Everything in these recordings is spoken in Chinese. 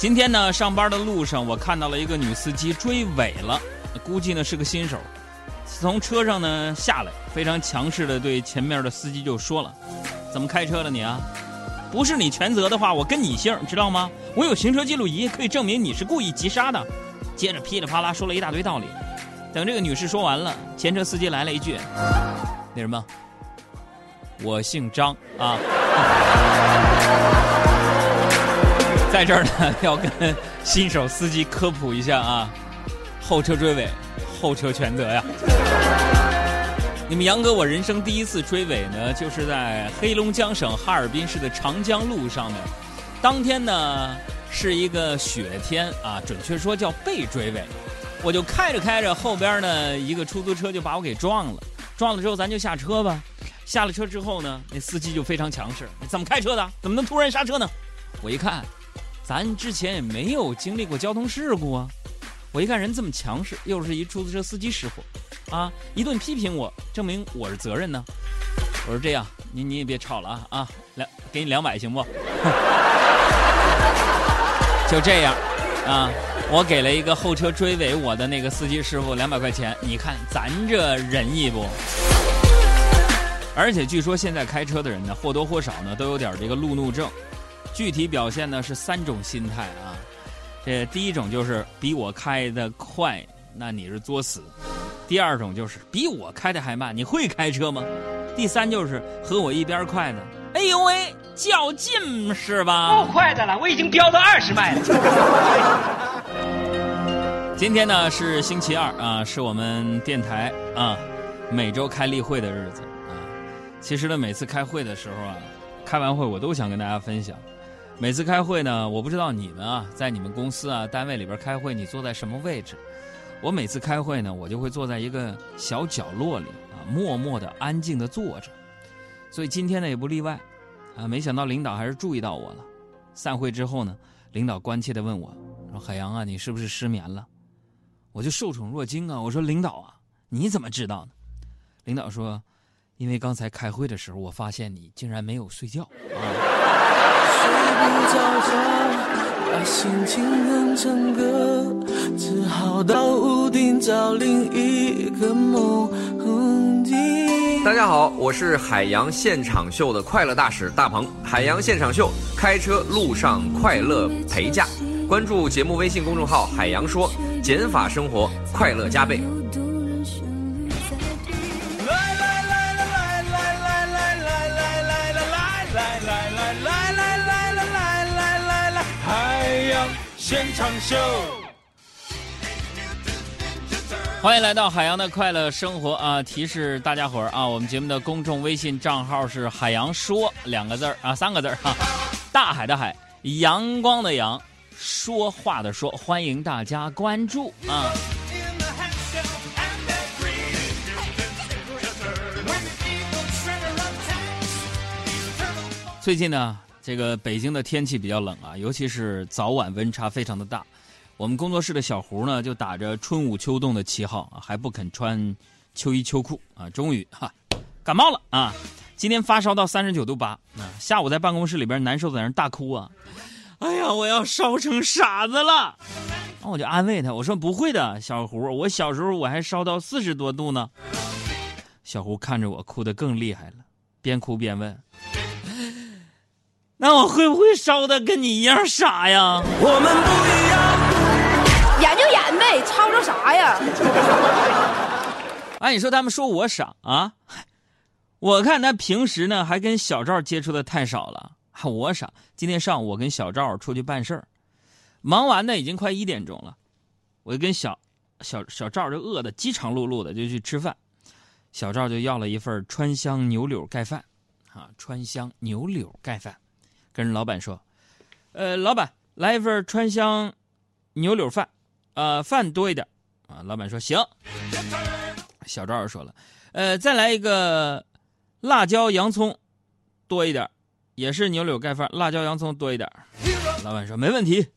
今天呢，上班的路上我看到了一个女司机追尾了，估计呢是个新手。从车上呢下来，非常强势的对前面的司机就说了：“怎么开车了你啊？不是你全责的话，我跟你姓，知道吗？我有行车记录仪可以证明你是故意急刹的。”接着噼里啪啦说了一大堆道理。等这个女士说完了，前车司机来了一句：“那什么，我姓张啊。”在这儿呢，要跟新手司机科普一下啊，后车追尾，后车全责呀。你们杨哥，我人生第一次追尾呢，就是在黑龙江省哈尔滨市的长江路上面。当天呢是一个雪天啊，准确说叫被追尾。我就开着开着，后边呢一个出租车就把我给撞了。撞了之后，咱就下车吧。下了车之后呢，那司机就非常强势，怎么开车的？怎么能突然刹车呢？我一看。咱之前也没有经历过交通事故啊！我一看人这么强势，又是一出租车司机师傅，啊，一顿批评我，证明我是责任呢。我说这样，你你也别吵了啊啊，两给你两百行不？就这样，啊，我给了一个后车追尾我的那个司机师傅两百块钱。你看咱这仁义不？而且据说现在开车的人呢，或多或少呢都有点这个路怒症。具体表现呢是三种心态啊，这第一种就是比我开的快，那你是作死；第二种就是比我开的还慢，你会开车吗？第三就是和我一边快的，哎呦喂，较劲是吧？够快的了，我已经飙到二十迈了。今天呢是星期二啊，是我们电台啊每周开例会的日子啊。其实呢，每次开会的时候啊，开完会我都想跟大家分享。每次开会呢，我不知道你们啊，在你们公司啊、单位里边开会，你坐在什么位置？我每次开会呢，我就会坐在一个小角落里啊，默默的、安静的坐着。所以今天呢也不例外，啊，没想到领导还是注意到我了。散会之后呢，领导关切的问我说：“海洋啊，你是不是失眠了？”我就受宠若惊啊，我说：“领导啊，你怎么知道呢？”领导说：“因为刚才开会的时候，我发现你竟然没有睡觉。”啊，把心情哼成歌，只好到屋顶找另一个梦境。大家好，我是海洋现场秀的快乐大使大鹏。海洋现场秀，开车路上快乐陪驾。关注节目微信公众号“海洋说”，减法生活，快乐加倍。现场秀，欢迎来到海洋的快乐生活啊！提示大家伙儿啊，我们节目的公众微信账号是“海洋说”两个字儿啊，三个字儿哈，大海的海，阳光的阳，说话的说，欢迎大家关注啊！最近呢？这个北京的天气比较冷啊，尤其是早晚温差非常的大。我们工作室的小胡呢，就打着春捂秋冻的旗号啊，还不肯穿秋衣秋裤啊，终于哈感冒了啊！今天发烧到三十九度八啊，下午在办公室里边难受在那大哭啊，哎呀，我要烧成傻子了！那我就安慰他，我说不会的，小胡，我小时候我还烧到四十多度呢。小胡看着我哭得更厉害了，边哭边问。那我会不会烧的跟你一样傻呀？我们不一样，演就演呗，吵吵啥呀？哎，你说他们说我傻啊？我看他平时呢还跟小赵接触的太少了，还我傻。今天上午我跟小赵出去办事儿，忙完呢已经快一点钟了，我就跟小小小赵就饿的饥肠辘辘的就去吃饭，小赵就要了一份川香牛柳盖饭，啊，川香牛柳盖饭。跟老板说：“呃，老板来一份川香牛柳饭，啊，饭多一点。”啊，老板说：“行。”小赵说了：“呃，再来一个辣椒洋葱多一点，也是牛柳盖饭，辣椒洋葱多一点。”老板说：“没问题。”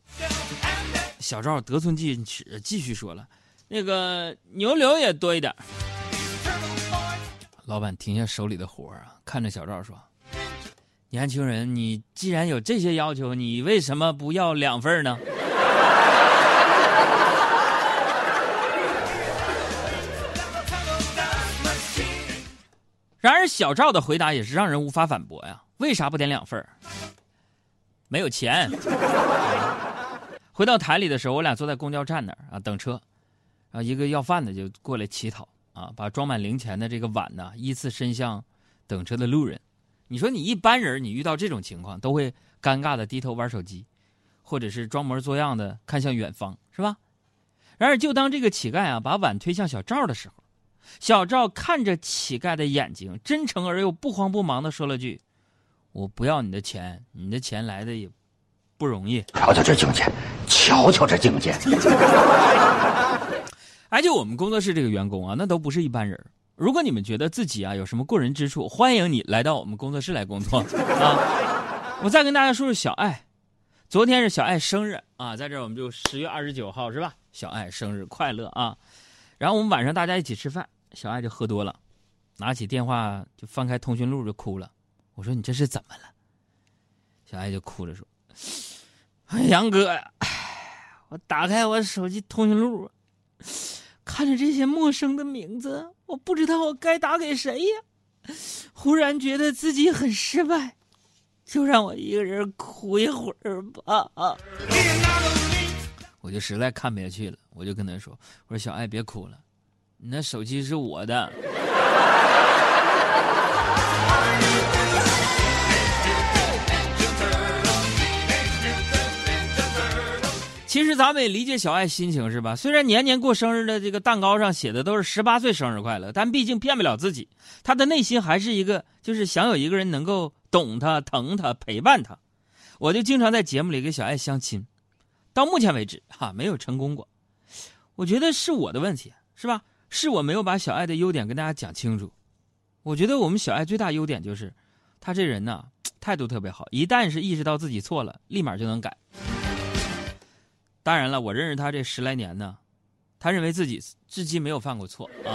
小赵得寸进尺，继续说了：“那个牛柳也多一点。”老板停下手里的活啊，看着小赵说。年轻人，你既然有这些要求，你为什么不要两份呢？然而，小赵的回答也是让人无法反驳呀。为啥不点两份？没有钱。回到台里的时候，我俩坐在公交站那儿啊等车，然后一个要饭的就过来乞讨啊，把装满零钱的这个碗呢依次伸向等车的路人。你说你一般人，你遇到这种情况都会尴尬的低头玩手机，或者是装模作样的看向远方，是吧？然而，就当这个乞丐啊把碗推向小赵的时候，小赵看着乞丐的眼睛，真诚而又不慌不忙的说了句：“我不要你的钱，你的钱来的也不容易。”瞧瞧这境界，瞧瞧这境界。哎，就我们工作室这个员工啊，那都不是一般人。如果你们觉得自己啊有什么过人之处，欢迎你来到我们工作室来工作 啊！我再跟大家说说小爱，昨天是小爱生日啊，在这儿我们就十月二十九号是吧？小爱生日快乐啊！然后我们晚上大家一起吃饭，小爱就喝多了，拿起电话就翻开通讯录就哭了。我说你这是怎么了？小爱就哭着说：“ 杨哥呀，我打开我手机通讯录。”看着这些陌生的名字，我不知道我该打给谁呀。忽然觉得自己很失败，就让我一个人哭一会儿吧。我就实在看不下去了，我就跟他说：“我说小爱别哭了，你那手机是我的。”其实咱们也理解小爱心情是吧？虽然年年过生日的这个蛋糕上写的都是十八岁生日快乐，但毕竟骗不了自己，他的内心还是一个就是想有一个人能够懂他、疼他、陪伴他。我就经常在节目里给小爱相亲，到目前为止哈没有成功过。我觉得是我的问题是吧？是我没有把小爱的优点跟大家讲清楚。我觉得我们小爱最大优点就是，他这人呢态度特别好，一旦是意识到自己错了，立马就能改。当然了，我认识他这十来年呢，他认为自己至今没有犯过错啊。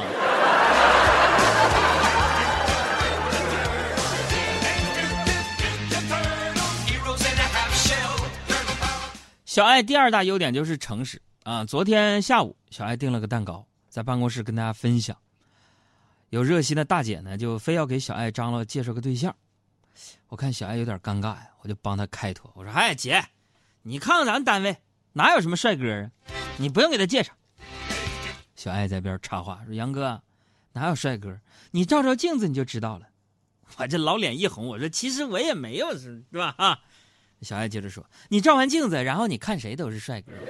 小爱第二大优点就是诚实啊。昨天下午，小爱订了个蛋糕，在办公室跟大家分享。有热心的大姐呢，就非要给小爱张罗介绍个对象。我看小爱有点尴尬呀，我就帮她开脱。我说：“哎，姐，你看看咱单位。”哪有什么帅哥啊？你不用给他介绍。小爱在边插话说：“杨哥，哪有帅哥？你照照镜子你就知道了。”我这老脸一红，我说：“其实我也没有，是是吧？”啊，小爱接着说：“你照完镜子，然后你看谁都是帅哥。”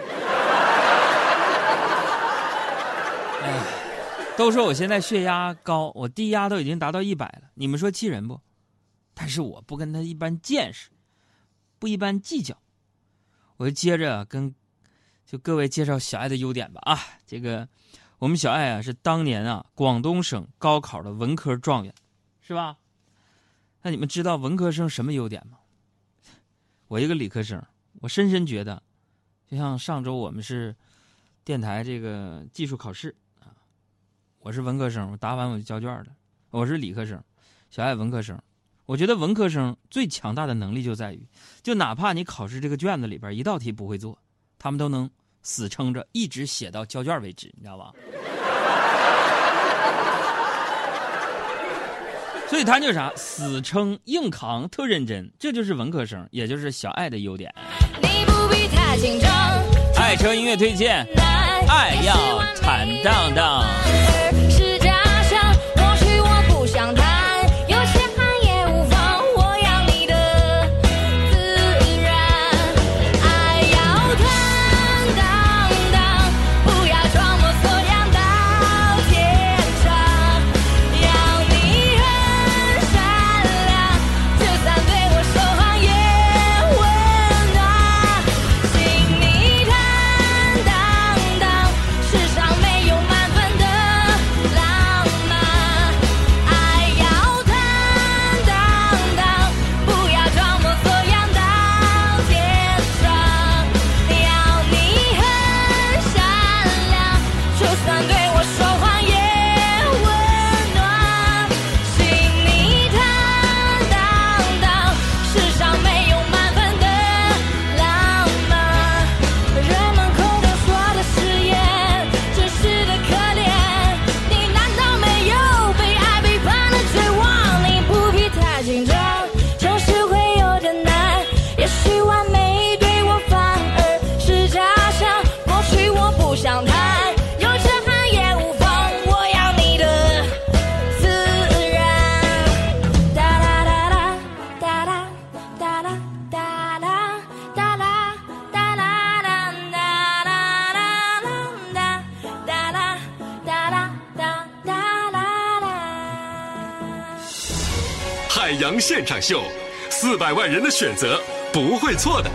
哎，都说我现在血压高，我低压都已经达到一百了，你们说气人不？但是我不跟他一般见识，不一般计较。我就接着跟，就各位介绍小爱的优点吧啊，这个我们小爱啊是当年啊广东省高考的文科状元，是吧？那你们知道文科生什么优点吗？我一个理科生，我深深觉得，就像上周我们是电台这个技术考试啊，我是文科生，我答完我就交卷了，我是理科生，小爱文科生。我觉得文科生最强大的能力就在于，就哪怕你考试这个卷子里边一道题不会做，他们都能死撑着一直写到交卷为止，你知道吧？所以他就啥，死撑硬扛，特认真，这就是文科生，也就是小爱的优点。爱车音乐推荐，爱要坦荡荡。现场秀，四百万人的选择，不会错的。